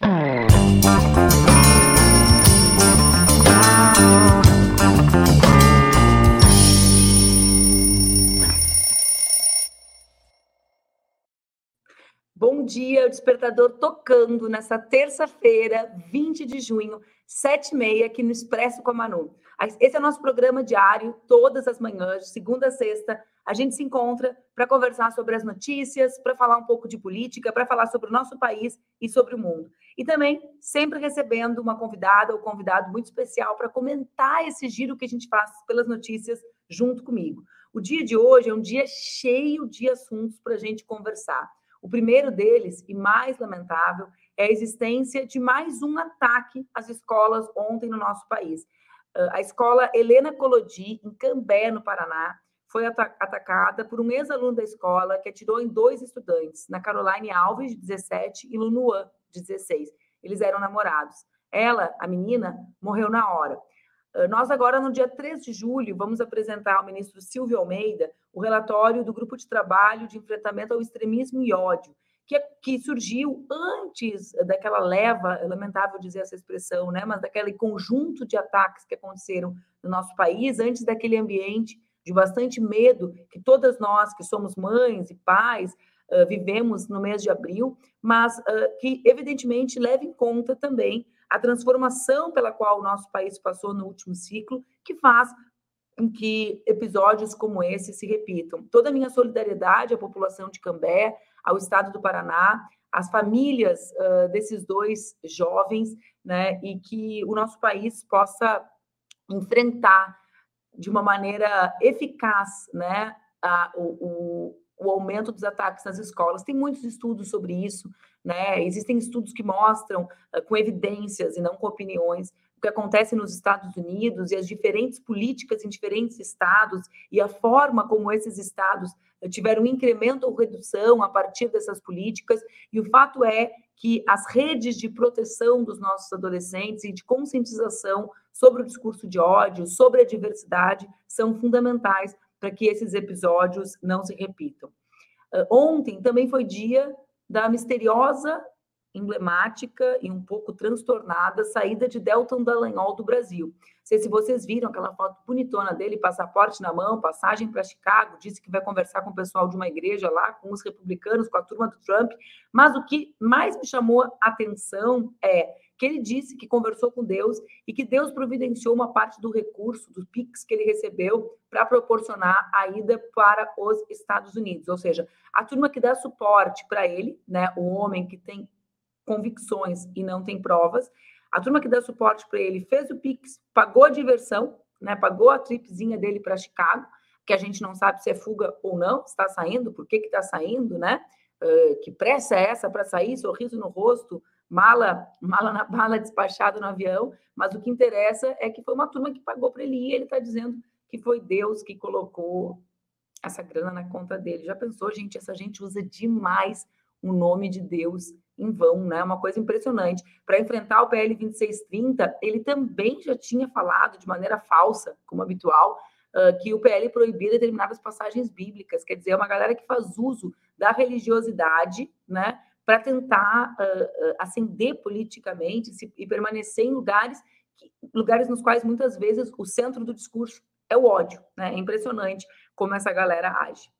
Bom dia, o despertador tocando nessa terça-feira, 20 de junho, 7 e meia, aqui no Expresso com a Manu. Esse é o nosso programa diário, todas as manhãs, de segunda a sexta. A gente se encontra para conversar sobre as notícias, para falar um pouco de política, para falar sobre o nosso país e sobre o mundo. E também sempre recebendo uma convidada ou convidado muito especial para comentar esse giro que a gente faz pelas notícias junto comigo. O dia de hoje é um dia cheio de assuntos para a gente conversar. O primeiro deles, e mais lamentável, é a existência de mais um ataque às escolas ontem no nosso país. A escola Helena Colodi, em Cambé, no Paraná, foi atacada por um ex-aluno da escola que atirou em dois estudantes, na Caroline Alves, de 17, e Lunuan, de 16. Eles eram namorados. Ela, a menina, morreu na hora. Nós agora, no dia 3 de julho, vamos apresentar ao ministro Silvio Almeida o relatório do Grupo de Trabalho de Enfrentamento ao Extremismo e Ódio, que, é, que surgiu antes daquela leva, é lamentável dizer essa expressão, né, mas daquele conjunto de ataques que aconteceram no nosso país, antes daquele ambiente de bastante medo que todas nós, que somos mães e pais, uh, vivemos no mês de abril, mas uh, que, evidentemente, leva em conta também a transformação pela qual o nosso país passou no último ciclo, que faz com que episódios como esse se repitam. Toda a minha solidariedade à população de Cambé, ao estado do Paraná, às famílias uh, desses dois jovens, né, e que o nosso país possa enfrentar de uma maneira eficaz, né, a, o, o, o aumento dos ataques nas escolas. Tem muitos estudos sobre isso, né? Existem estudos que mostram uh, com evidências e não com opiniões o que acontece nos Estados Unidos e as diferentes políticas em diferentes estados e a forma como esses estados uh, tiveram incremento ou redução a partir dessas políticas. E o fato é que as redes de proteção dos nossos adolescentes e de conscientização sobre o discurso de ódio, sobre a diversidade, são fundamentais para que esses episódios não se repitam. Uh, ontem também foi dia da misteriosa, emblemática e um pouco transtornada saída de Delton Dallagnol do Brasil. Não sei se vocês viram aquela foto bonitona dele, passaporte na mão, passagem para Chicago, disse que vai conversar com o pessoal de uma igreja lá, com os republicanos, com a turma do Trump. Mas o que mais me chamou a atenção é que ele disse que conversou com Deus e que Deus providenciou uma parte do recurso, do PIX que ele recebeu, para proporcionar a ida para os Estados Unidos. Ou seja, a turma que dá suporte para ele, né, o homem que tem convicções e não tem provas, a turma que dá suporte para ele fez o PIX, pagou a diversão, né, pagou a tripzinha dele para Chicago, que a gente não sabe se é fuga ou não, está saindo, por que está saindo, né? Uh, que pressa é essa para sair, sorriso no rosto, mala, mala na bala, despachado no avião, mas o que interessa é que foi uma turma que pagou para ele ir, e ele está dizendo que foi Deus que colocou essa grana na conta dele. Já pensou, gente? Essa gente usa demais o nome de Deus em vão, né? Uma coisa impressionante. Para enfrentar o PL 2630, ele também já tinha falado de maneira falsa, como habitual, que o PL proibia determinadas passagens bíblicas. Quer dizer, é uma galera que faz uso da religiosidade, né? para tentar uh, ascender politicamente e permanecer em lugares, que, lugares nos quais muitas vezes o centro do discurso é o ódio. Né? É impressionante como essa galera age.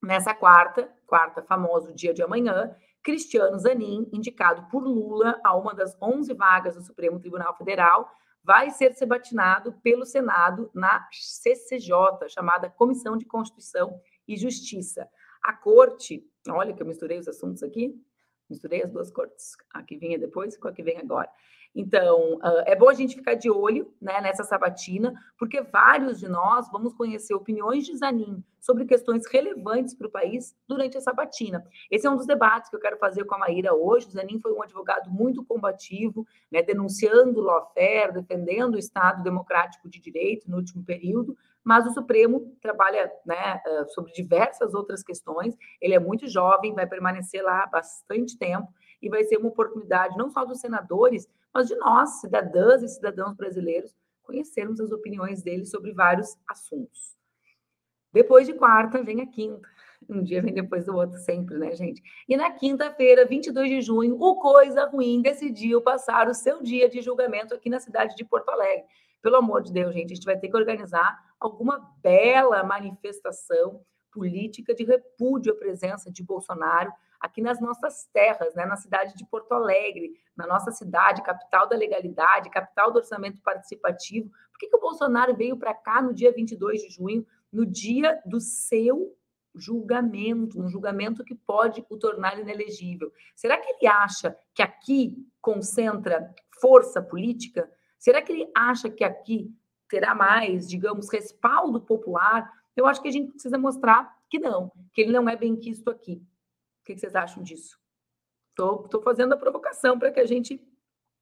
Nessa quarta, quarta famoso dia de amanhã, Cristiano Zanin, indicado por Lula a uma das 11 vagas do Supremo Tribunal Federal, vai ser sabatinado pelo Senado na CCJ, chamada Comissão de Constituição e Justiça. A corte, olha que eu misturei os assuntos aqui, Misturei as duas cortes, a que vinha depois com a que vem agora. Então, é bom a gente ficar de olho né, nessa sabatina, porque vários de nós vamos conhecer opiniões de Zanin sobre questões relevantes para o país durante a sabatina. Esse é um dos debates que eu quero fazer com a Maíra hoje. O Zanin foi um advogado muito combativo, né, denunciando o lawfare, defendendo o Estado democrático de direito no último período, mas o Supremo trabalha né, sobre diversas outras questões. Ele é muito jovem, vai permanecer lá bastante tempo e vai ser uma oportunidade não só dos senadores, mas de nós, cidadãs e cidadãos brasileiros, conhecermos as opiniões dele sobre vários assuntos. Depois de quarta, vem a quinta. Um dia vem depois do outro, sempre, né, gente? E na quinta-feira, 22 de junho, o Coisa Ruim decidiu passar o seu dia de julgamento aqui na cidade de Porto Alegre. Pelo amor de Deus, gente, a gente vai ter que organizar alguma bela manifestação política de repúdio à presença de Bolsonaro aqui nas nossas terras, né, na cidade de Porto Alegre, na nossa cidade, capital da legalidade, capital do orçamento participativo. Por que, que o Bolsonaro veio para cá no dia 22 de junho, no dia do seu julgamento, um julgamento que pode o tornar inelegível? Será que ele acha que aqui concentra força política? Será que ele acha que aqui terá mais, digamos, respaldo popular? Eu acho que a gente precisa mostrar que não, que ele não é bem quisto aqui. Que vocês acham disso? Estou fazendo a provocação para que a gente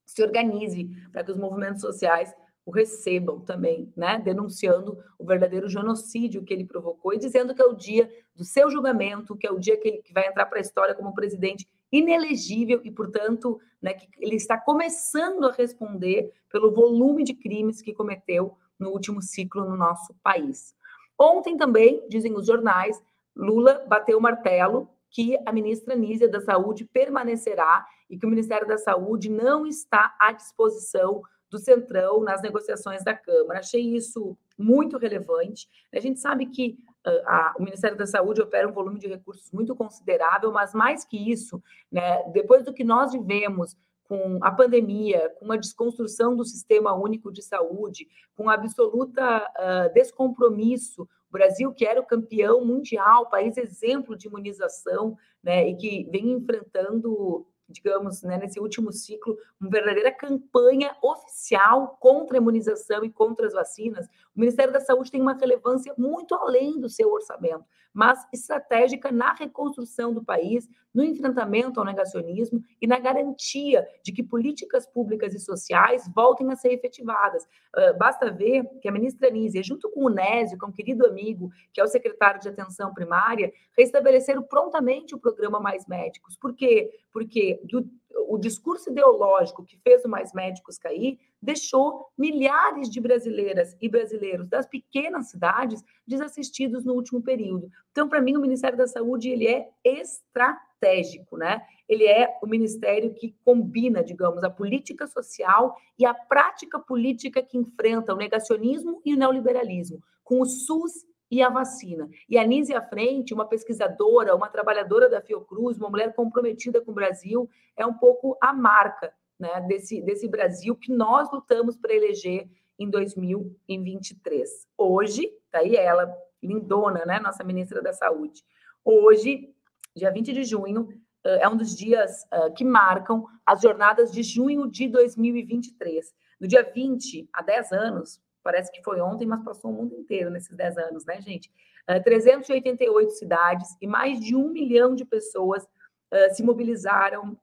se organize, para que os movimentos sociais o recebam também, né? Denunciando o verdadeiro genocídio que ele provocou e dizendo que é o dia do seu julgamento, que é o dia que ele vai entrar para a história como presidente inelegível e, portanto, né, que ele está começando a responder pelo volume de crimes que cometeu no último ciclo no nosso país. Ontem também, dizem os jornais, Lula bateu o martelo que a ministra Nízia da Saúde permanecerá e que o Ministério da Saúde não está à disposição do Centrão nas negociações da Câmara. Achei isso muito relevante. A gente sabe que uh, a, o Ministério da Saúde opera um volume de recursos muito considerável, mas mais que isso, né, depois do que nós vivemos com a pandemia, com a desconstrução do sistema único de saúde, com absoluta uh, descompromisso o Brasil, que era o campeão mundial, país exemplo de imunização, né, e que vem enfrentando digamos, né, nesse último ciclo, uma verdadeira campanha oficial contra a imunização e contra as vacinas, o Ministério da Saúde tem uma relevância muito além do seu orçamento, mas estratégica na reconstrução do país, no enfrentamento ao negacionismo e na garantia de que políticas públicas e sociais voltem a ser efetivadas. Uh, basta ver que a ministra Nízia, junto com o Nésio, que é um querido amigo, que é o secretário de Atenção Primária, restabeleceram prontamente o programa Mais Médicos. Por quê? Porque do, o discurso ideológico que fez o Mais Médicos cair deixou milhares de brasileiras e brasileiros das pequenas cidades desassistidos no último período. Então, para mim, o Ministério da Saúde ele é estratégico, né? Ele é o ministério que combina, digamos, a política social e a prática política que enfrenta o negacionismo e o neoliberalismo, com o SUS e a vacina. E a à frente, uma pesquisadora, uma trabalhadora da Fiocruz, uma mulher comprometida com o Brasil, é um pouco a marca né, desse, desse Brasil que nós lutamos para eleger em 2023. Hoje, tá aí ela, lindona, né, nossa ministra da Saúde. Hoje, dia 20 de junho, é um dos dias que marcam as jornadas de junho de 2023. No dia 20, há 10 anos, Parece que foi ontem, mas passou o mundo inteiro nesses 10 anos, né, gente? Uh, 388 cidades e mais de um milhão de pessoas uh, se mobilizaram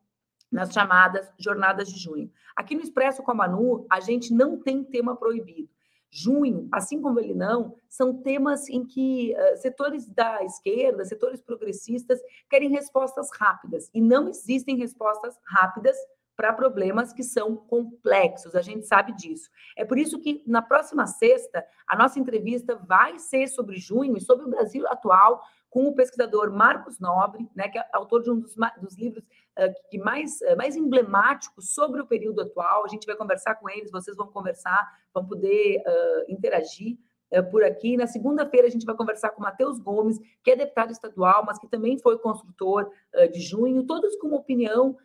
nas chamadas jornadas de junho. Aqui no Expresso com a Manu, a gente não tem tema proibido. Junho, assim como ele não, são temas em que uh, setores da esquerda, setores progressistas, querem respostas rápidas. E não existem respostas rápidas para problemas que são complexos, a gente sabe disso. É por isso que na próxima sexta, a nossa entrevista vai ser sobre junho e sobre o Brasil atual, com o pesquisador Marcos Nobre, né, que é autor de um dos, dos livros uh, que mais, uh, mais emblemáticos sobre o período atual. A gente vai conversar com eles, vocês vão conversar, vão poder uh, interagir por aqui. Na segunda-feira, a gente vai conversar com Matheus Gomes, que é deputado estadual, mas que também foi construtor de junho, todos com uma opinião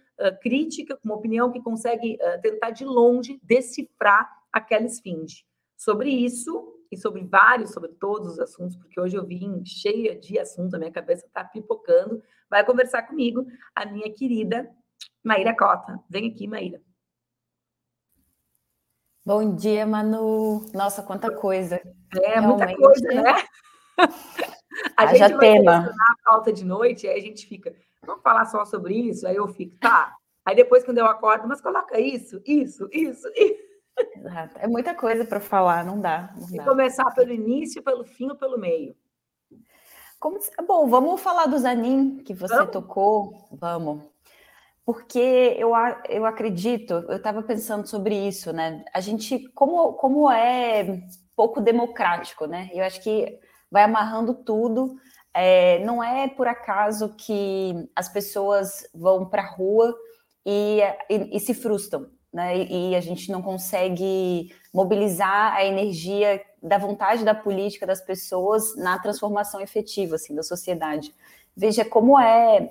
crítica, com uma opinião que consegue uh, tentar de longe decifrar aqueles fins. Sobre isso e sobre vários, sobre todos os assuntos, porque hoje eu vim cheia de assuntos, a minha cabeça está pipocando, vai conversar comigo a minha querida Maíra Cota. Vem aqui, Maíra. Bom dia, Manu. Nossa, quanta coisa. É, Realmente. muita coisa, né? A Haja gente vai tema. a pauta de noite, aí a gente fica, vamos falar só sobre isso? Aí eu fico, tá. Aí depois, quando eu acordo, mas coloca isso, isso, isso, isso. Exato. É muita coisa para falar, não dá. Não e dá. começar pelo início, pelo fim ou pelo meio. Como... Bom, vamos falar do Zanin, que você vamos? tocou. Vamos. Porque eu, eu acredito, eu estava pensando sobre isso, né? A gente, como, como é pouco democrático, né? Eu acho que vai amarrando tudo é, não é por acaso que as pessoas vão para a rua e, e, e, se frustram, né? E, e, a gente não consegue mobilizar a energia da vontade da política das pessoas na transformação efetiva assim, da sociedade. Veja como é.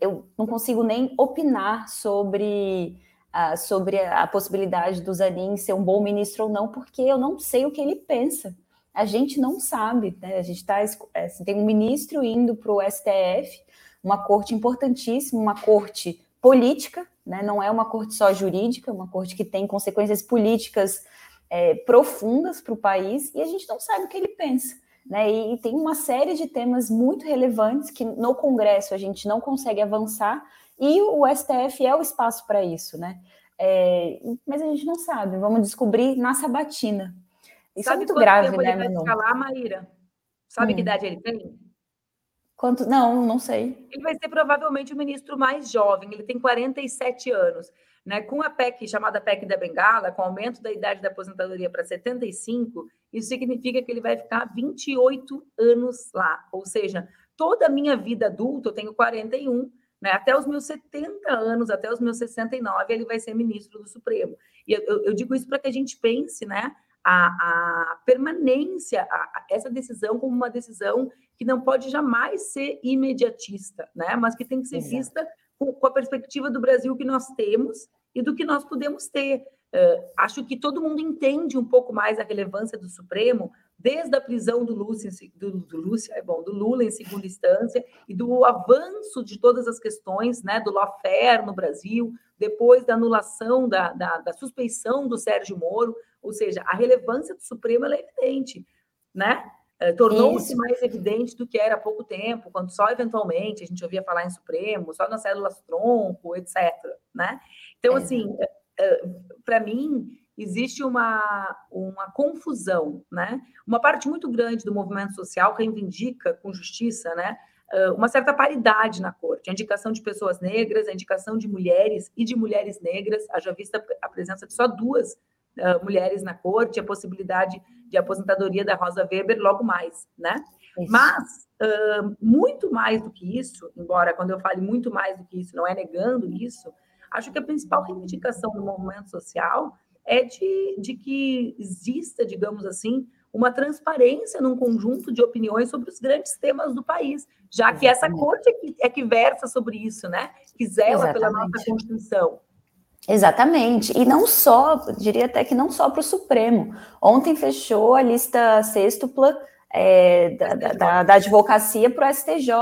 Eu não consigo nem opinar sobre uh, sobre a possibilidade do Zanin ser um bom ministro ou não, porque eu não sei o que ele pensa. A gente não sabe, né? A gente está assim, tem um ministro indo para o STF, uma corte importantíssima, uma corte política, né? Não é uma corte só jurídica, uma corte que tem consequências políticas é, profundas para o país e a gente não sabe o que ele pensa. Né, e tem uma série de temas muito relevantes que no Congresso a gente não consegue avançar e o STF é o espaço para isso, né? É, mas a gente não sabe, vamos descobrir na sabatina. Isso é sabe é muito grave, né, ele vai escalar, Maíra? Sabe hum. que idade ele tem? Quanto? Não, não sei. Ele vai ser provavelmente o ministro mais jovem, ele tem 47 anos. Né? Com a PEC, chamada PEC da Bengala, com o aumento da idade da aposentadoria para 75, isso significa que ele vai ficar 28 anos lá. Ou seja, toda a minha vida adulta, eu tenho 41, né? Até os meus 70 anos, até os meus 69, ele vai ser ministro do Supremo. E eu, eu digo isso para que a gente pense, né? A, a permanência, a, a, essa decisão como uma decisão que não pode jamais ser imediatista, né? Mas que tem que ser Exato. vista com, com, a perspectiva do Brasil que nós temos e do que nós podemos ter. Uh, acho que todo mundo entende um pouco mais a relevância do Supremo, desde a prisão do, Lúcio, do, do, Lúcio, é bom, do Lula em segunda instância e do avanço de todas as questões né, do lawfare no Brasil, depois da anulação, da, da, da suspeição do Sérgio Moro, ou seja, a relevância do Supremo é evidente, né? É, tornou-se mais evidente do que era há pouco tempo, quando só eventualmente a gente ouvia falar em Supremo, só nas células tronco, etc. Né? Então, é. assim, é, para mim, existe uma, uma confusão, né? Uma parte muito grande do movimento social reivindica com justiça, né? Uma certa paridade na corte, a indicação de pessoas negras, a indicação de mulheres e de mulheres negras, haja vista a presença de só duas uh, mulheres na corte, a possibilidade de aposentadoria da Rosa Weber logo mais, né? Isso. Mas, uh, muito mais do que isso, embora quando eu fale muito mais do que isso, não é negando isso, acho que a principal reivindicação do movimento social é de, de que exista, digamos assim, uma transparência num conjunto de opiniões sobre os grandes temas do país, já Exatamente. que essa corte é que, é que versa sobre isso, né? Que zela pela nossa Constituição. Exatamente, e não só, diria até que não só para o Supremo. Ontem fechou a lista sextupla é, da, da, da, advocacia para o STJ.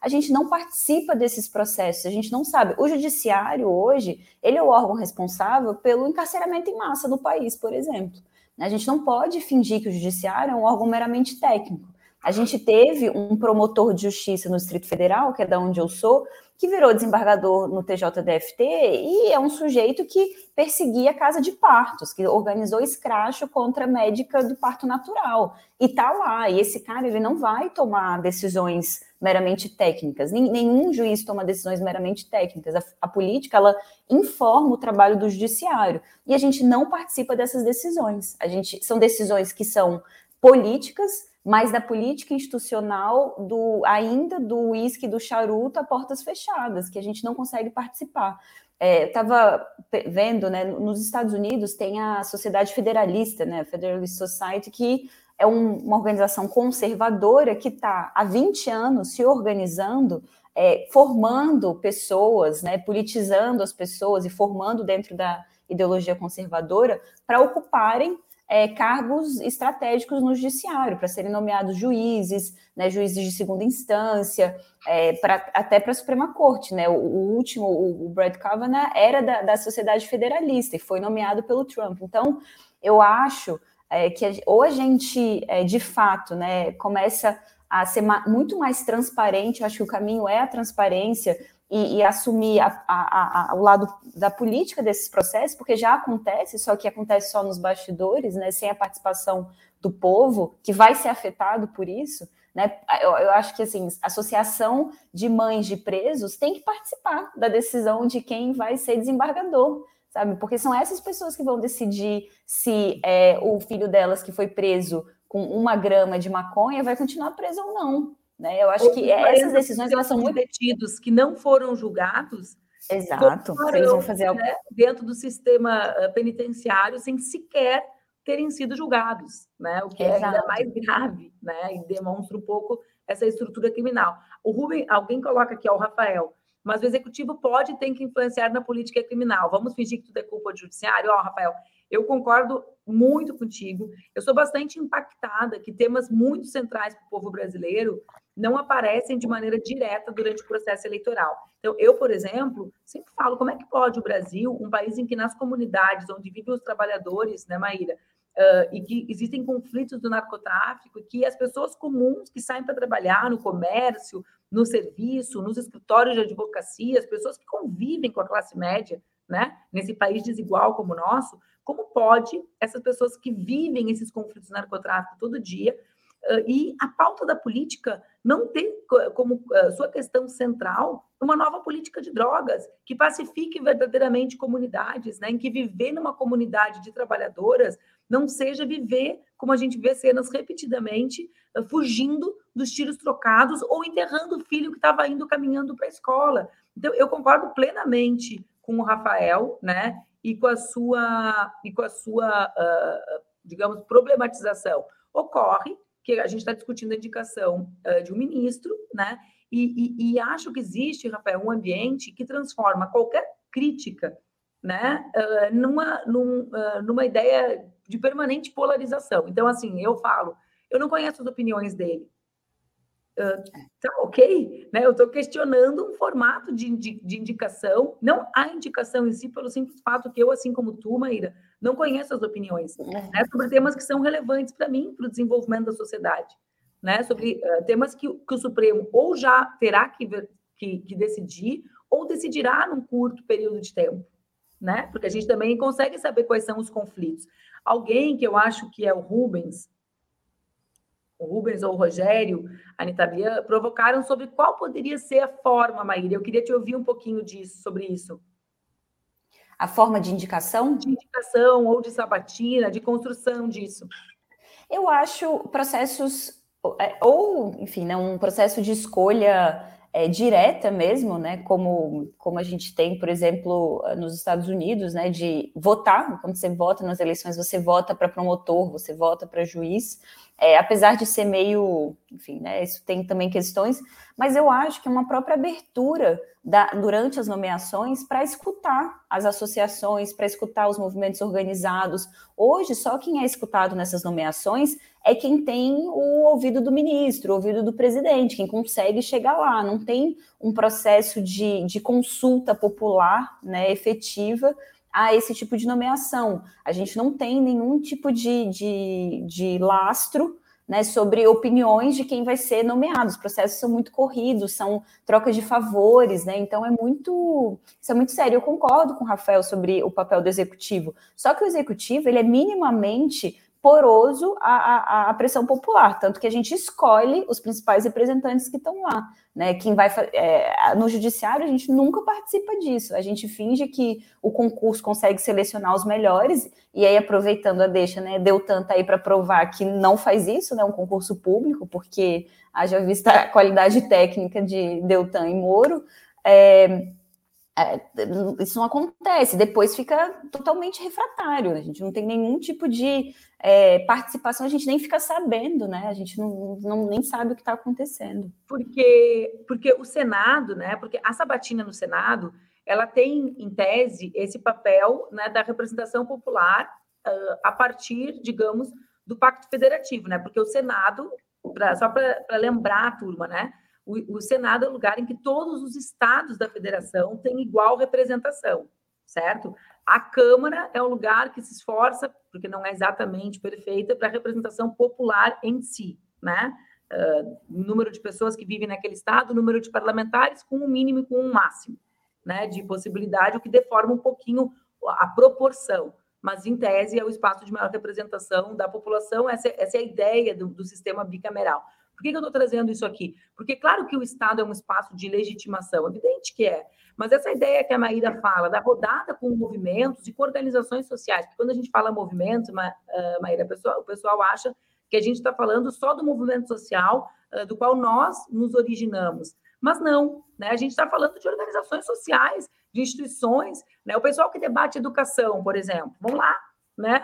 A gente não participa desses processos, a gente não sabe. O judiciário hoje, ele é o órgão responsável pelo encarceramento em massa do país, por exemplo. A gente não pode fingir que o judiciário é um órgão meramente técnico. A gente teve um promotor de justiça no Distrito Federal, que é da onde eu sou, que virou desembargador no TJDFT e é um sujeito que perseguia a casa de partos, que organizou escracho contra a médica do parto natural. E tá lá, e esse cara ele não vai tomar decisões meramente técnicas. Nenhum juiz toma decisões meramente técnicas. A, a política ela informa o trabalho do judiciário e a gente não participa dessas decisões. A gente são decisões que são políticas mas da política institucional do ainda do uísque do charuto a portas fechadas, que a gente não consegue participar. É, Estava vendo, né, nos Estados Unidos tem a Sociedade Federalista, né, Federalist Society, que é um, uma organização conservadora que está há 20 anos se organizando, é, formando pessoas, né, politizando as pessoas e formando dentro da ideologia conservadora para ocuparem é, cargos estratégicos no judiciário, para serem nomeados juízes, né, juízes de segunda instância, é, pra, até para a Suprema Corte. Né? O, o último, o, o, Brad Kavanaugh, era da, da Sociedade Federalista e foi nomeado pelo Trump. Então, eu acho é, que a, ou a gente, é, de fato, né, começa a ser ma muito mais transparente, eu acho que o caminho é a transparência, e, e assumir a, a, a, o lado da política desses processos, porque já acontece, só que acontece só nos bastidores, né, sem a participação do povo, que vai ser afetado por isso. Né? Eu, eu acho que assim, associação de mães de presos tem que participar da decisão de quem vai ser desembargador, sabe? Porque são essas pessoas que vão decidir se é, o filho delas que foi preso com uma grama de maconha vai continuar preso ou não. Né? Eu acho que essas decisões elas são muito detidos que não foram julgados. Exato. Eles vão fazer né, dentro do sistema eh, penitenciário sem sequer terem sido julgados, né? O que Exato. é ainda mais grave, né? E demonstra um pouco essa estrutura criminal. O Rubem, alguém coloca aqui, ó, o Rafael, mas o executivo pode e tem que influenciar na política criminal. Vamos fingir que tudo é culpa do judiciário? Ó, Rafael, eu concordo muito contigo. Eu sou bastante impactada que temas muito centrais para o povo brasileiro não aparecem de maneira direta durante o processo eleitoral. Então, eu, por exemplo, sempre falo como é que pode o Brasil, um país em que nas comunidades onde vivem os trabalhadores, né, Maíra, uh, e que existem conflitos do narcotráfico, e que as pessoas comuns que saem para trabalhar no comércio, no serviço, nos escritórios de advocacia, as pessoas que convivem com a classe média, né, nesse país desigual como o nosso, como pode essas pessoas que vivem esses conflitos de narcotráfico todo dia e a pauta da política não tem como uh, sua questão central uma nova política de drogas que pacifique verdadeiramente comunidades, né, em que viver numa comunidade de trabalhadoras não seja viver como a gente vê cenas repetidamente uh, fugindo dos tiros trocados ou enterrando o filho que estava indo caminhando para a escola. Então eu concordo plenamente com o Rafael, né? e com a sua, e com a sua uh, digamos, problematização. Ocorre que a gente está discutindo a indicação uh, de um ministro, né? E, e, e, acho que existe, Rafael, um ambiente que transforma qualquer crítica né, uh, numa, num, numa ideia de permanente polarização. Então, assim, eu falo, eu não conheço as opiniões dele, Uh, tá ok, né? Eu estou questionando um formato de, de, de, indicação, não a indicação em si, pelo simples fato que eu, assim como tu, Maíra, não conheço as opiniões uhum. né? sobre temas que são relevantes para mim, para o desenvolvimento da sociedade, né? Sobre uh, temas que, que, o Supremo ou já terá que, que, que decidir, ou decidirá num curto período de tempo, né? Porque a gente também consegue saber quais são os conflitos. Alguém que eu acho que é o Rubens, o Rubens ou o Rogério, a Anitta Bian, provocaram sobre qual poderia ser a forma, Maíra. Eu queria te ouvir um pouquinho disso, sobre isso. A forma de indicação? De indicação ou de sabatina, de construção disso. Eu acho processos, é, ou, enfim, né, um processo de escolha é, direta mesmo, né, como, como a gente tem, por exemplo, nos Estados Unidos, né, de votar, quando você vota nas eleições, você vota para promotor, você vota para juiz, é, apesar de ser meio, enfim, né, isso tem também questões, mas eu acho que é uma própria abertura da, durante as nomeações para escutar as associações, para escutar os movimentos organizados. Hoje, só quem é escutado nessas nomeações é quem tem o ouvido do ministro, o ouvido do presidente, quem consegue chegar lá. Não tem um processo de, de consulta popular né, efetiva a esse tipo de nomeação. A gente não tem nenhum tipo de, de, de lastro né, sobre opiniões de quem vai ser nomeado. Os processos são muito corridos, são trocas de favores, né? Então é muito, isso é muito sério. Eu concordo com o Rafael sobre o papel do executivo. Só que o executivo ele é minimamente poroso à, à, pressão popular, tanto que a gente escolhe os principais representantes que estão lá. Né? Quem vai é, no judiciário a gente nunca participa disso. A gente finge que o concurso consegue selecionar os melhores e aí aproveitando a deixa, né? Deu tanto aí para provar que não faz isso, né? Um concurso público, porque haja vista a qualidade técnica de Deltan e Moro. É, isso não acontece, depois fica totalmente refratário, a gente não tem nenhum tipo de é, participação, a gente nem fica sabendo, né? A gente não, não nem sabe o que está acontecendo. Porque, porque o Senado, né? Porque a sabatina no Senado, ela tem, em tese, esse papel né, da representação popular uh, a partir, digamos, do Pacto Federativo, né? Porque o Senado, pra, só para lembrar a turma, né? O, o Senado é o lugar em que todos os estados da federação têm igual representação, certo? A Câmara é um lugar que se esforça, porque não é exatamente perfeita, para a representação popular em si, né? Uh, número de pessoas que vivem naquele estado, número de parlamentares com um mínimo e com um máximo, né? De possibilidade, o que deforma um pouquinho a proporção. Mas, em tese, é o espaço de maior representação da população, essa, essa é a ideia do, do sistema bicameral. Por que, eu estou trazendo isso aqui? Porque, claro que o Estado é um espaço de legitimação, evidente que é, mas essa ideia que a Maíra fala, da rodada com movimentos e com organizações sociais, porque quando a gente fala movimentos, Ma, uh, Maíra, o pessoal, o pessoal acha que a gente está falando só do movimento social uh, do qual nós nos originamos. Mas não, né? A gente está falando de organizações sociais, de instituições, né? O pessoal que debate educação, por exemplo, vamos lá, né?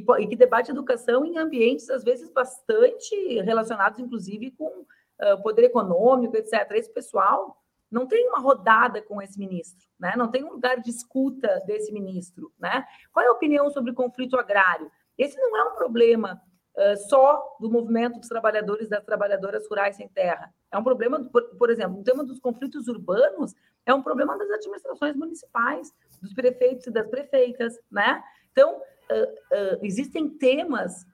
Que, que debate educação em ambientes, às vezes, bastante relacionados, inclusive, com uh, poder econômico, etc. Esse pessoal não tem uma rodada com esse ministro, né? Não tem um lugar de escuta desse ministro, né? Qual é a opinião sobre o conflito agrário? Esse não é um problema uh, só do movimento dos trabalhadores e das trabalhadoras rurais sem terra. É um problema, por, por exemplo, o tema dos conflitos urbanos é um problema das administrações municipais, dos prefeitos e das prefeitas, né? Então, uh, uh, existem temas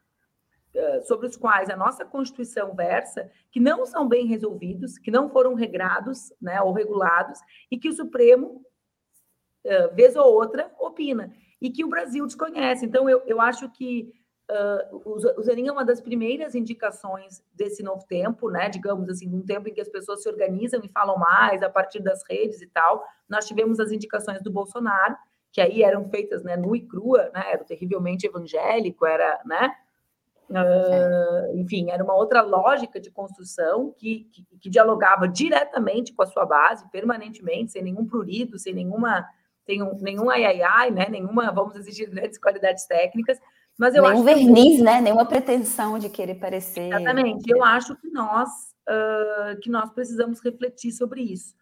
sobre os quais a nossa Constituição versa, que não são bem resolvidos, que não foram regrados né, ou regulados, e que o Supremo, vez ou outra, opina, e que o Brasil desconhece. Então, eu, eu acho que Uh, o Zanin é uma das primeiras indicações desse novo tempo, né? Digamos assim, um tempo em que as pessoas se organizam e falam mais a partir das redes e tal. Nós tivemos as indicações do Bolsonaro, que aí eram feitas, né, nu e crua, né? Era terrivelmente evangélico, era, né? Uh, enfim, era uma outra lógica de construção que, que, que, dialogava diretamente com a sua base, permanentemente, sem nenhum prurido, sem nenhuma, sem um, nenhum ai, ai, ai, né? Nenhuma, vamos exigir grandes qualidades técnicas, mas eu Nenhum verniz, que... né? Nenhuma pretensão de querer parecer. Exatamente. Eu acho que nós uh, que nós precisamos refletir sobre isso.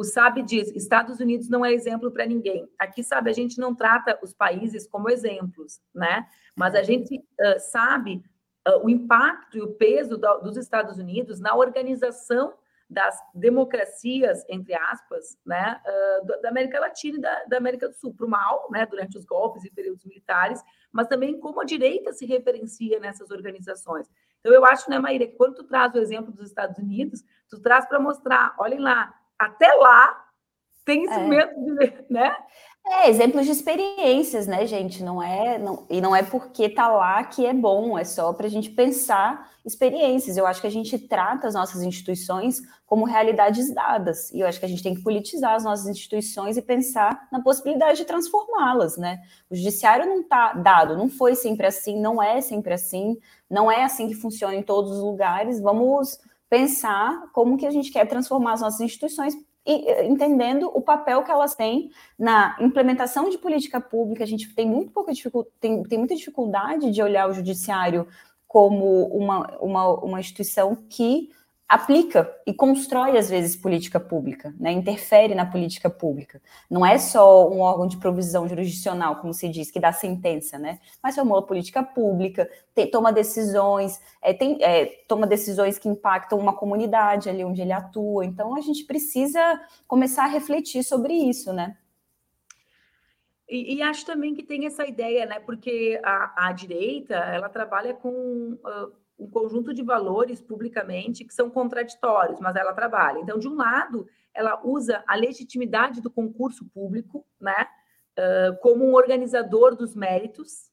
O Sabe diz: Estados Unidos não é exemplo para ninguém. Aqui, sabe, a gente não trata os países como exemplos, né? Mas a gente uh, sabe uh, o impacto e o peso do, dos Estados Unidos na organização das democracias, entre aspas, né, uh, da América Latina e da, da América do Sul, para o mal, né, durante os golpes e períodos militares, mas também como a direita se referencia nessas organizações. Então, eu acho, né, Maíra, que quando tu traz o exemplo dos Estados Unidos, tu traz para mostrar, olhem lá, até lá tem esse é. medo de, né? É, exemplos de experiências, né, gente? Não é, não, e não é porque tá lá que é bom, é só para a gente pensar experiências. Eu acho que a gente trata as nossas instituições como realidades dadas, e eu acho que a gente tem que politizar as nossas instituições e pensar na possibilidade de transformá-las, né? O judiciário não tá dado, não foi sempre assim, não é sempre assim, não é assim que funciona em todos os lugares. Vamos pensar como que a gente quer transformar as nossas instituições eh, entendendo o papel que elas têm na implementação de política pública. A gente tem muito pouca tem, tem muita dificuldade de olhar o judiciário como uma, uma, uma instituição que aplica e constrói, às vezes, política pública, né? interfere na política pública. Não é só um órgão de provisão jurisdicional, como se diz, que dá sentença, né? mas formula política pública, tem, toma decisões, é, tem, é, toma decisões que impactam uma comunidade ali onde ele atua. Então, a gente precisa começar a refletir sobre isso, né? E, e, acho também que tem essa ideia, né? Porque a, a direita ela trabalha com uh, um conjunto de valores publicamente que são contraditórios, mas ela trabalha. Então, de um lado, ela usa a legitimidade do concurso público, né, uh, como um organizador dos méritos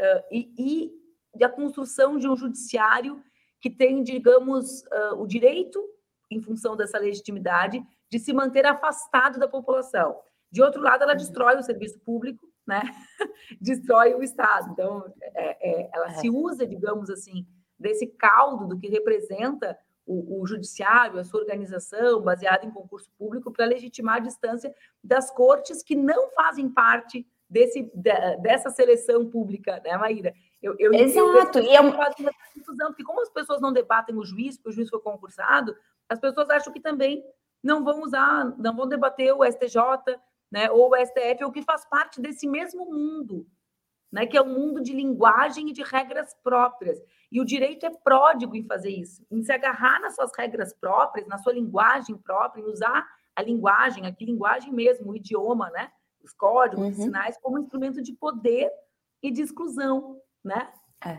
uh, e, e a construção de um judiciário que tem, digamos, uh, o direito, em função dessa legitimidade, de se manter afastado da população. De outro lado, ela uhum. destrói o serviço público, né? destrói o Estado. Então, é, é, ela é. se usa, digamos assim, desse caldo do que representa o, o judiciário, a sua organização, baseada em concurso público, para legitimar a distância das cortes que não fazem parte desse, dessa seleção pública, né, Maíra? Eu, eu Exato. E é uma confusão, porque como as pessoas não debatem o juiz, porque o juiz foi concursado, as pessoas acham que também não vão usar, não vão debater o STJ, né, ou o STF, ou que faz parte desse mesmo mundo, né, que é um mundo de linguagem e de regras próprias. E o direito é pródigo em fazer isso, em se agarrar nas suas regras próprias, na sua linguagem própria, em usar a linguagem, aqui linguagem mesmo, o idioma, né, os códigos, uhum. os sinais, como instrumento de poder e de exclusão, né? É.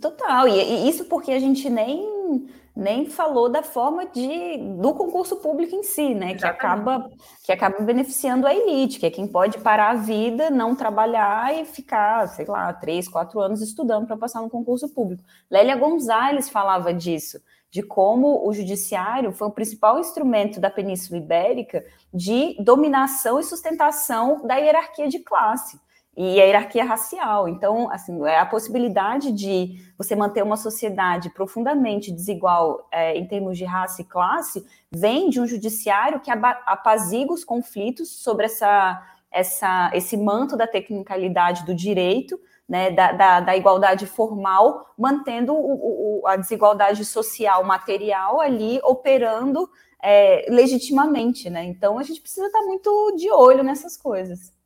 Total, e, e, isso porque a gente nem, nem falou da forma de, do concurso público em si, né? Que acaba, que acaba beneficiando a elite, que é quem pode parar a vida, não trabalhar e ficar, sei lá, três, quatro anos estudando para passar no concurso público. Lélia Gonzalez falava disso, de como o judiciário foi o principal instrumento da Península Ibérica de dominação e sustentação da hierarquia de classe. E a hierarquia racial. Então, assim, é a possibilidade de você manter uma sociedade profundamente desigual é, em termos de raça e classe vem de um judiciário que apazigua os conflitos sobre essa, essa, esse manto da tecnicalidade do direito, né, da, da, da igualdade formal, mantendo o, o, a desigualdade social material ali operando é, legitimamente, né? Então a gente precisa estar muito de olho nessas coisas.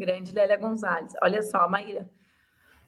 Grande Lélia Gonzalez. Olha só, Maíra.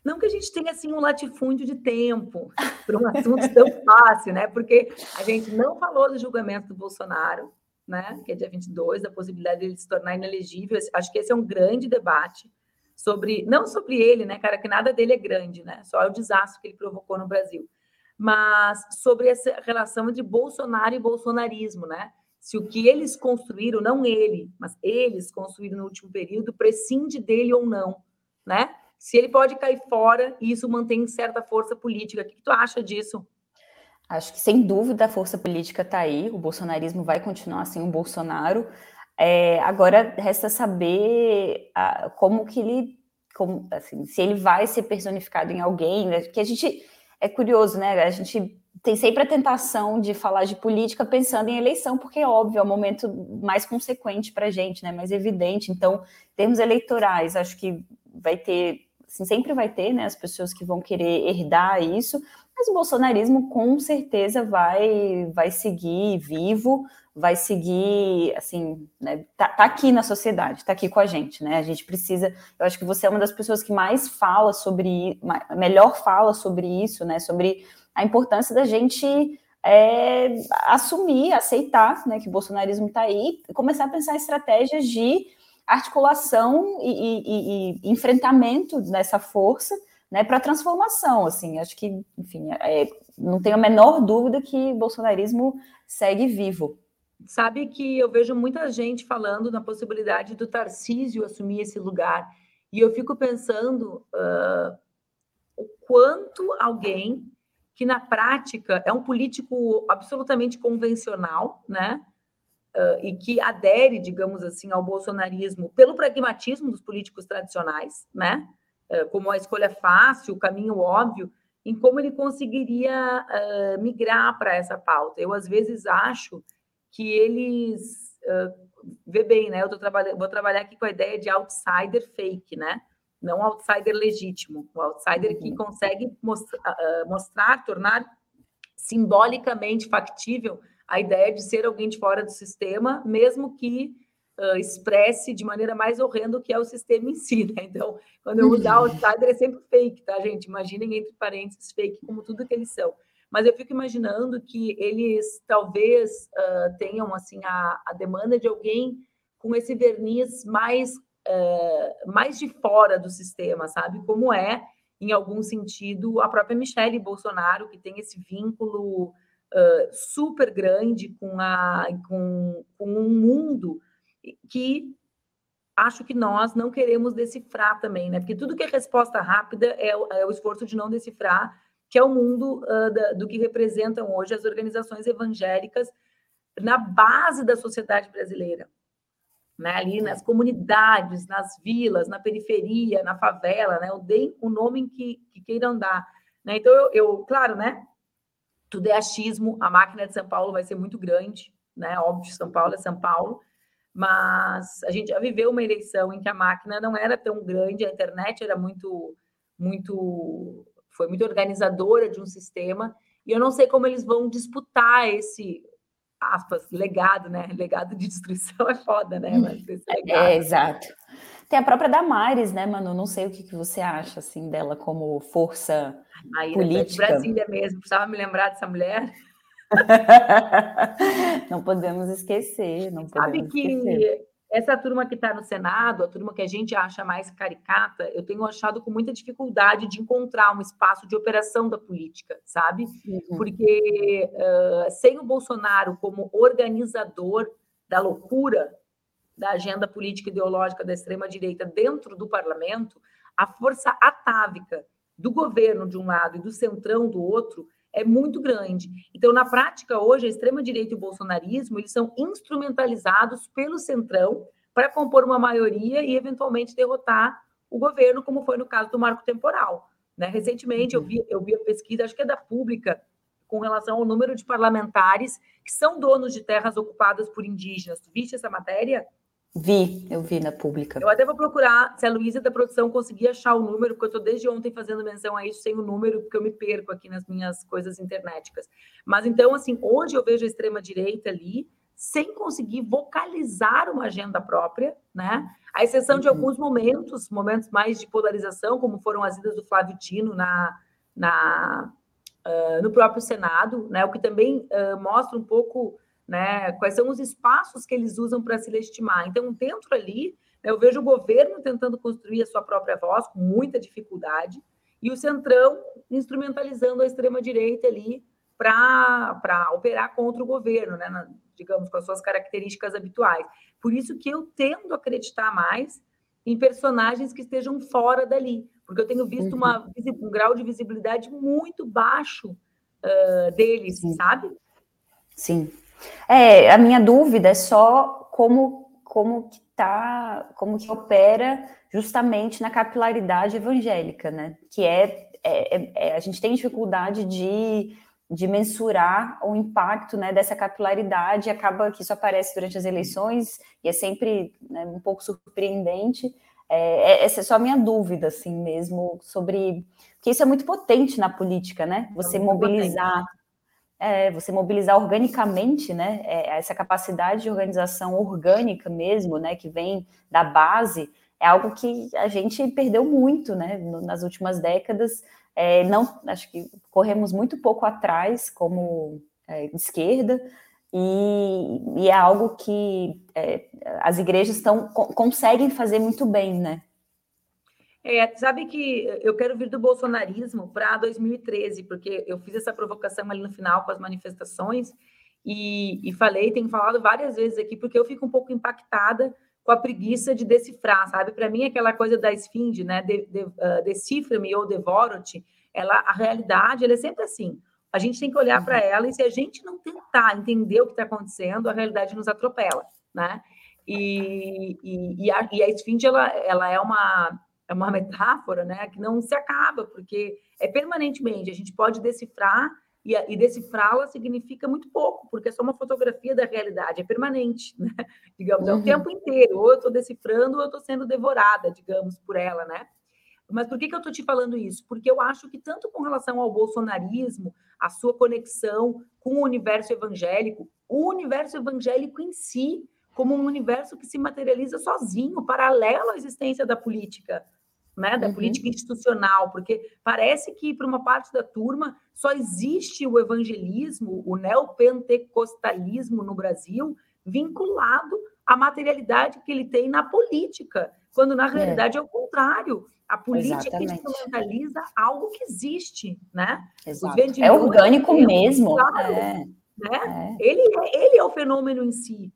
Não que a gente tenha assim um latifúndio de tempo para um assunto tão fácil, né? Porque a gente não falou do julgamento do Bolsonaro, né? Que é dia 22, da possibilidade de ele se tornar inelegível. Acho que esse é um grande debate sobre, não sobre ele, né, cara, que nada dele é grande, né? Só é o desastre que ele provocou no Brasil. Mas sobre essa relação entre Bolsonaro e bolsonarismo, né? Se o que eles construíram, não ele, mas eles construíram no último período, prescinde dele ou não, né? Se ele pode cair fora e isso mantém certa força política. O que tu acha disso? Acho que sem dúvida a força política está aí, o bolsonarismo vai continuar assim, o Bolsonaro. É, agora resta saber a, como que ele, como, assim, se ele vai ser personificado em alguém, né? que a gente é curioso, né? A gente tem sempre a tentação de falar de política pensando em eleição, porque é óbvio, é o momento mais consequente para a gente, né? mais evidente. Então, em termos eleitorais, acho que vai ter, assim, sempre vai ter né, as pessoas que vão querer herdar isso, mas o bolsonarismo com certeza vai, vai seguir vivo, vai seguir, assim, né, tá, tá, aqui na sociedade, tá aqui com a gente, né? A gente precisa, eu acho que você é uma das pessoas que mais fala sobre, melhor fala sobre isso, né? Sobre a importância da gente é, assumir, aceitar né, que o bolsonarismo está aí e começar a pensar estratégias de articulação e, e, e enfrentamento dessa força né, para transformação. Assim, acho que, enfim, é, não tenho a menor dúvida que o bolsonarismo segue vivo. Sabe que eu vejo muita gente falando na possibilidade do Tarcísio assumir esse lugar. E eu fico pensando uh, o quanto alguém que na prática é um político absolutamente convencional, né? Uh, e que adere, digamos assim, ao bolsonarismo pelo pragmatismo dos políticos tradicionais, né? Uh, como a escolha fácil, o caminho óbvio, em como ele conseguiria uh, migrar para essa pauta. Eu, às vezes, acho que eles. vê bem, né? Eu tô vou trabalhar aqui com a ideia de outsider fake, né? Não um outsider legítimo, o outsider uhum. que consegue mostrar, uh, mostrar, tornar simbolicamente factível a ideia de ser alguém de fora do sistema, mesmo que uh, expresse de maneira mais horrenda o que é o sistema em si. Né? Então, quando eu uso uhum. outsider, é sempre fake, tá, gente? Imaginem entre parênteses fake, como tudo que eles são. Mas eu fico imaginando que eles talvez uh, tenham assim a, a demanda de alguém com esse verniz mais uh, mais de fora do sistema, sabe? Como é, em algum sentido, a própria Michelle Bolsonaro, que tem esse vínculo uh, super grande com, a, com, com um mundo que acho que nós não queremos decifrar também, né? Porque tudo que é resposta rápida é, é o esforço de não decifrar, que é o mundo uh, da, do que representam hoje as organizações evangélicas na base da sociedade brasileira né, ali nas comunidades, nas vilas, na periferia, na favela, né, deem o nome que, que queiram dar. Né? Então, eu, eu, claro, né, tudo é achismo, a máquina de São Paulo vai ser muito grande, né, óbvio, São Paulo é São Paulo, mas a gente já viveu uma eleição em que a máquina não era tão grande, a internet era muito, muito, foi muito organizadora de um sistema, e eu não sei como eles vão disputar esse aspas, legado, né? Legado de destruição é foda, né? Mas esse é, legado, é, exato. Tem a própria Damares, né, Manu? Não sei o que, que você acha, assim, dela como força Maíra, política. De Brasília mesmo, precisava me lembrar dessa mulher. não podemos esquecer, não podemos Sabe que esquecer essa turma que está no Senado, a turma que a gente acha mais caricata, eu tenho achado com muita dificuldade de encontrar um espaço de operação da política, sabe? Porque uh, sem o Bolsonaro como organizador da loucura da agenda política ideológica da extrema-direita dentro do parlamento, a força atávica do governo de um lado e do centrão do outro é muito grande. Então, na prática, hoje, a extrema-direita e o bolsonarismo eles são instrumentalizados pelo centrão para compor uma maioria e, eventualmente, derrotar o governo, como foi no caso do marco temporal. Né? Recentemente, eu uhum. vi, eu vi a pesquisa, acho que é da Pública, com relação ao número de parlamentares que são donos de terras ocupadas por indígenas. Tu viste essa matéria? Vi, eu vi na pública. Eu até vou procurar se a Luísa da produção conseguir achar o número, porque eu estou desde ontem fazendo menção a isso sem o número, porque eu me perco aqui nas minhas coisas internéticas. Mas então, assim, onde eu vejo a extrema-direita ali, sem conseguir vocalizar uma agenda própria, né? A exceção de uhum. alguns momentos, momentos mais de polarização, como foram as idas do Flávio Tino na, na, uh, no próprio Senado, né? O que também uh, mostra um pouco né? Quais são os espaços que eles usam para se legitimar? Então, dentro ali, né, eu vejo o governo tentando construir a sua própria voz com muita dificuldade e o centrão instrumentalizando a extrema direita ali para operar contra o governo, né? Na, digamos com as suas características habituais. Por isso que eu tendo a acreditar mais em personagens que estejam fora dali, porque eu tenho visto uma, uhum. um grau de visibilidade muito baixo uh, deles, Sim. sabe? Sim. É, a minha dúvida é só como como que tá, como que opera justamente na capilaridade evangélica, né? Que é, é, é, a gente tem dificuldade de, de mensurar o impacto né, dessa capilaridade, acaba que isso aparece durante as eleições e é sempre né, um pouco surpreendente. É, é, essa é só a minha dúvida, assim mesmo, sobre. Porque isso é muito potente na política, né? Você é mobilizar. Potente é, você mobilizar organicamente, né, é, essa capacidade de organização orgânica mesmo, né, que vem da base, é algo que a gente perdeu muito, né, nas últimas décadas. É, não, acho que corremos muito pouco atrás como é, esquerda e, e, é algo que é, as igrejas estão conseguem fazer muito bem, né? É, sabe que eu quero vir do bolsonarismo para 2013, porque eu fiz essa provocação ali no final com as manifestações e, e falei, tenho falado várias vezes aqui, porque eu fico um pouco impactada com a preguiça de decifrar, sabe? Para mim, aquela coisa da esfinge, né? De, de, uh, Decifra-me ou devoro-te, ela, a realidade ela é sempre assim. A gente tem que olhar para uhum. ela e se a gente não tentar entender o que está acontecendo, a realidade nos atropela, né? E, e, e, a, e a esfinge, ela, ela é uma é uma metáfora, né, que não se acaba, porque é permanentemente, a gente pode decifrar e, e decifrá-la significa muito pouco, porque é só uma fotografia da realidade, é permanente, né? digamos, é o uhum. tempo inteiro, ou eu estou decifrando ou eu estou sendo devorada, digamos, por ela, né? Mas por que, que eu estou te falando isso? Porque eu acho que tanto com relação ao bolsonarismo, a sua conexão com o universo evangélico, o universo evangélico em si, como um universo que se materializa sozinho, paralelo à existência da política, né, da uhum. política institucional, porque parece que para uma parte da turma só existe o evangelismo, o neopentecostalismo no Brasil vinculado à materialidade que ele tem na política, quando na é. realidade é, é o contrário. A política Exatamente. instrumentaliza algo que existe, né? É orgânico mesmo. Claro, é. Né? É. Ele, é, ele é o fenômeno em si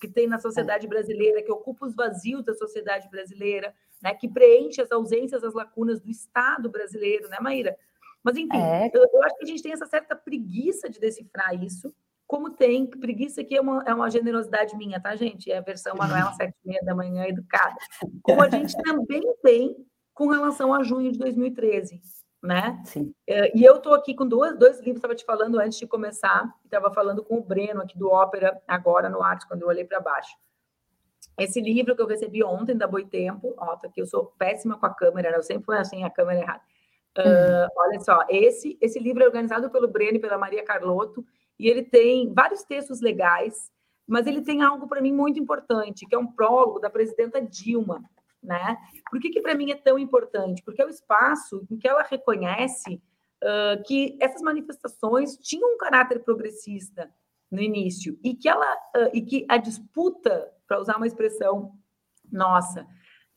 que tem na sociedade brasileira, que ocupa os vazios da sociedade brasileira, né, que preenche as ausências, as lacunas do Estado brasileiro, né, Maíra? Mas, enfim, é. eu, eu, acho que a gente tem essa certa preguiça de decifrar isso, como tem, preguiça que é uma, é uma generosidade minha, tá, gente? É a versão Manuela, sete e meia da manhã, educada. Como a gente também tem com relação a junho de 2013 né? Sim. É, e eu estou aqui com dois, dois livros, estava te falando antes de começar, estava falando com o Breno aqui do Ópera, agora no Arte, quando eu olhei para baixo. Esse livro que eu recebi ontem da Boitempo, ó, tá aqui, eu sou péssima com a câmera, né? eu sempre fui assim, a câmera errada. Uh, olha só, esse, esse livro é organizado pelo Breno e pela Maria Carlotto, e ele tem vários textos legais, mas ele tem algo para mim muito importante, que é um prólogo da presidenta Dilma, né? Por que, que para mim é tão importante? Porque é o espaço em que ela reconhece uh, que essas manifestações tinham um caráter progressista no início e que ela uh, e que a disputa, para usar uma expressão nossa,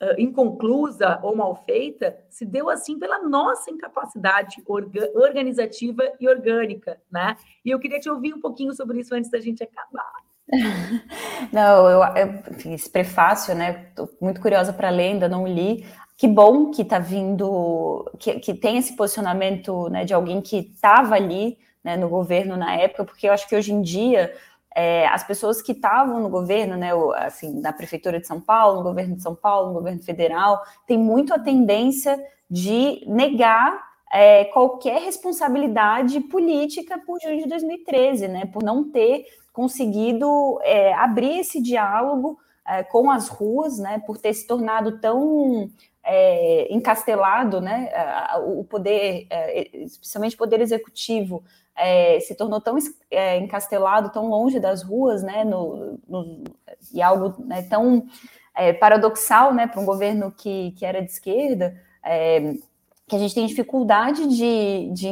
uh, inconclusa ou mal feita, se deu assim pela nossa incapacidade orga organizativa e orgânica, né? E eu queria te ouvir um pouquinho sobre isso antes da gente acabar. Não, eu, eu esse prefácio, né? Tô muito curiosa para ler, ainda não li. Que bom que está vindo, que, que tem esse posicionamento né, de alguém que estava ali né, no governo na época, porque eu acho que hoje em dia é, as pessoas que estavam no governo, né, assim, na prefeitura de São Paulo, no governo de São Paulo, no governo federal, tem muito a tendência de negar é, qualquer responsabilidade política por junho de 2013, né, por não ter conseguido é, abrir esse diálogo é, com as ruas, né, por ter se tornado tão é, encastelado, né, o poder, é, especialmente o poder executivo, é, se tornou tão é, encastelado, tão longe das ruas, né, no, no e algo né, tão paradoxal, né, para um governo que, que era de esquerda, que a gente tem dificuldade de, de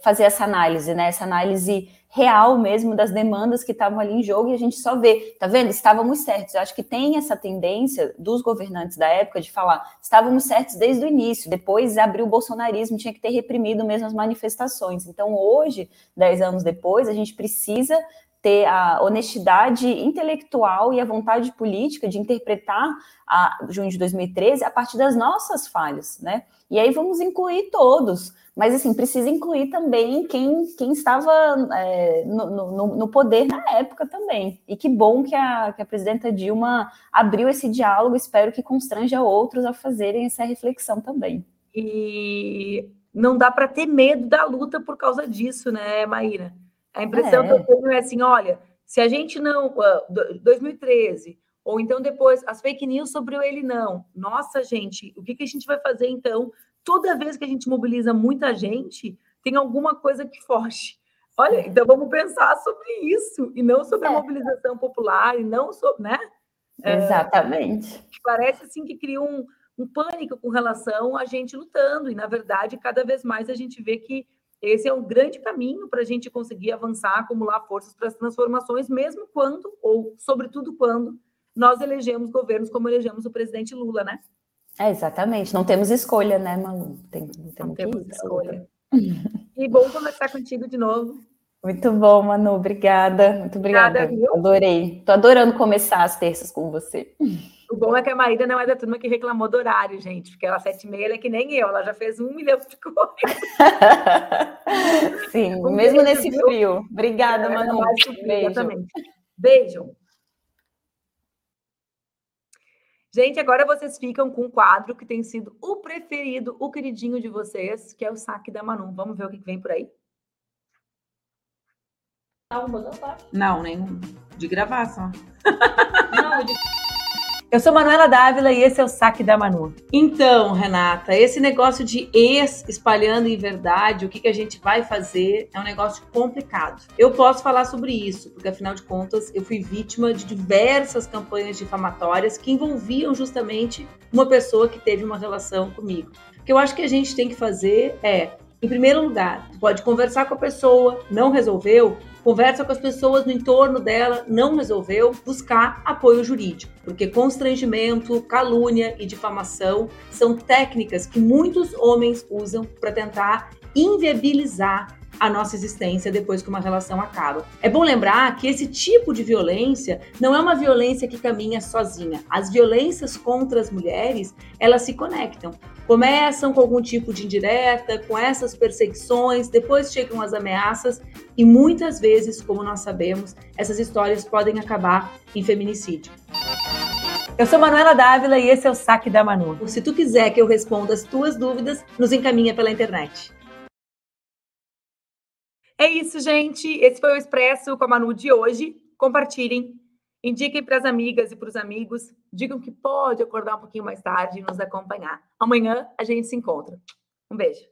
fazer essa análise, né, essa análise real mesmo das demandas que estavam ali em jogo e a gente só vê, tá vendo? Estávamos certos. Eu acho que tem essa tendência dos governantes da época de falar, estávamos certos desde o início, depois abriu o bolsonarismo, tinha que ter reprimido mesmo as manifestações. Então, hoje, dez anos depois, a gente precisa ter a honestidade intelectual e a vontade política de interpretar a junho de 2013 a partir das nossas falhas, né? E aí vamos incluir todos, mas assim, precisa incluir também quem, quem estava é, no, no, no, poder na época também. E que bom que a, que a presidenta Dilma abriu esse diálogo, espero que constranja outros a fazerem essa reflexão também. E não dá para ter medo da luta por causa disso, né, Maíra? A impressão é. que eu tenho é assim: olha, se a gente não. 2013, ou então depois, as fake news sobre o ele não. Nossa, gente, o que, que a gente vai fazer então toda vez que a gente mobiliza muita gente, tem alguma coisa que foge. Olha, então vamos pensar sobre isso, e não sobre é. a mobilização popular, e não sobre, né? É, Exatamente. É, parece assim que cria um, um pânico com relação a gente lutando, e na verdade, cada vez mais a gente vê que esse é um grande caminho para a gente conseguir avançar, acumular forças para as transformações, mesmo quando, ou sobretudo quando, nós elegemos governos como elegemos o presidente Lula, né? É, exatamente. Não temos escolha, né, Malu? Tem, não temos escolha. E bom conversar contigo de novo. Muito bom, Manu. Obrigada. Muito obrigada. obrigada Adorei. Tô adorando começar as terças com você. O bom é que a Maíra não é da turma que reclamou do horário, gente, porque ela sete e meia é que nem eu, ela já fez um milhão de coisas. Sim, um mesmo beijo, nesse frio. Obrigada, é, Manu. Beijo. Exatamente. Beijo. Gente, agora vocês ficam com um quadro que tem sido o preferido, o queridinho de vocês, que é o saque da Manu. Vamos ver o que vem por aí? Não, nenhum. De gravação. Não, de... Eu sou Manuela Dávila e esse é o Saque da Manu. Então, Renata, esse negócio de ex espalhando em verdade, o que, que a gente vai fazer, é um negócio complicado. Eu posso falar sobre isso, porque afinal de contas eu fui vítima de diversas campanhas difamatórias que envolviam justamente uma pessoa que teve uma relação comigo. O que eu acho que a gente tem que fazer é em primeiro lugar, pode conversar com a pessoa, não resolveu, conversa com as pessoas no entorno dela, não resolveu, buscar apoio jurídico, porque constrangimento, calúnia e difamação são técnicas que muitos homens usam para tentar inviabilizar a nossa existência depois que uma relação acaba. É bom lembrar que esse tipo de violência não é uma violência que caminha sozinha. As violências contra as mulheres, elas se conectam. Começam com algum tipo de indireta, com essas perseguições, depois chegam as ameaças e muitas vezes, como nós sabemos, essas histórias podem acabar em feminicídio. Eu sou Manuela Dávila e esse é o Saque da Manu. Se tu quiser que eu responda as tuas dúvidas, nos encaminha pela internet. É isso, gente. Esse foi o Expresso com a Manu de hoje. Compartilhem, indiquem para as amigas e para os amigos. Digam que pode acordar um pouquinho mais tarde e nos acompanhar. Amanhã a gente se encontra. Um beijo.